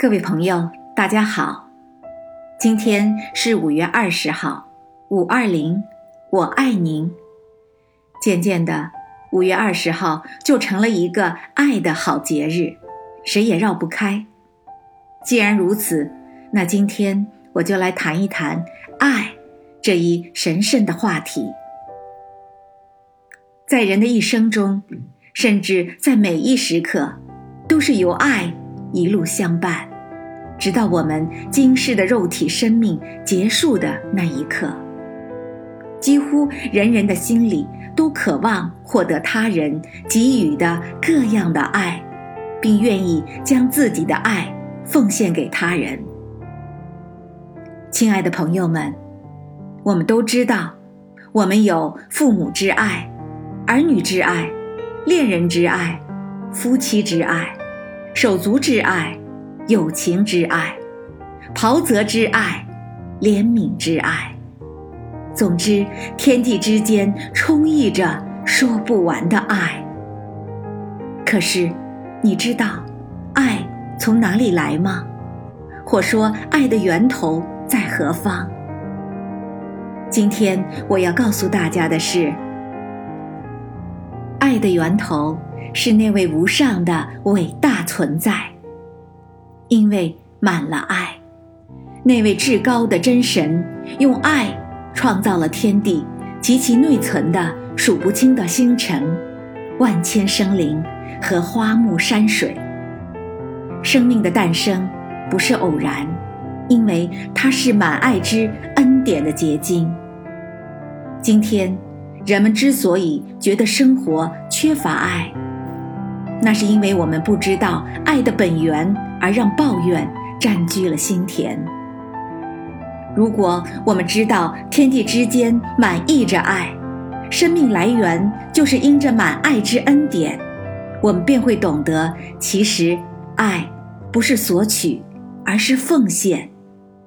各位朋友，大家好，今天是五月二十号，五二零，我爱您。渐渐的，五月二十号就成了一个爱的好节日，谁也绕不开。既然如此，那今天我就来谈一谈爱这一神圣的话题。在人的一生中，甚至在每一时刻，都是由爱一路相伴。直到我们今世的肉体生命结束的那一刻，几乎人人的心里都渴望获得他人给予的各样的爱，并愿意将自己的爱奉献给他人。亲爱的朋友们，我们都知道，我们有父母之爱、儿女之爱、恋人之爱、夫妻之爱、手足之爱。友情之爱，袍泽之爱，怜悯之爱，总之，天地之间充溢着说不完的爱。可是，你知道爱从哪里来吗？或说，爱的源头在何方？今天我要告诉大家的是，爱的源头是那位无上的伟大存在。因为满了爱，那位至高的真神用爱创造了天地及其内存的数不清的星辰、万千生灵和花木山水。生命的诞生不是偶然，因为它是满爱之恩典的结晶。今天，人们之所以觉得生活缺乏爱，那是因为我们不知道爱的本源。而让抱怨占据了心田。如果我们知道天地之间满溢着爱，生命来源就是因着满爱之恩典，我们便会懂得，其实爱不是索取，而是奉献，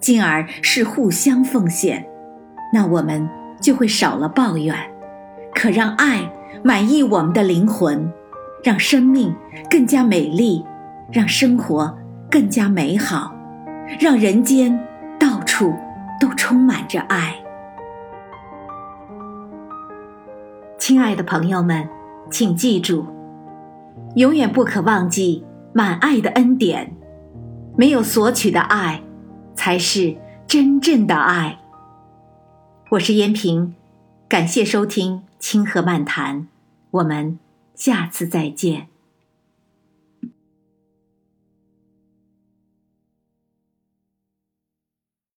进而是互相奉献。那我们就会少了抱怨，可让爱满意我们的灵魂，让生命更加美丽，让生活。更加美好，让人间到处都充满着爱。亲爱的朋友们，请记住，永远不可忘记满爱的恩典。没有索取的爱，才是真正的爱。我是燕平，感谢收听《清河漫谈》，我们下次再见。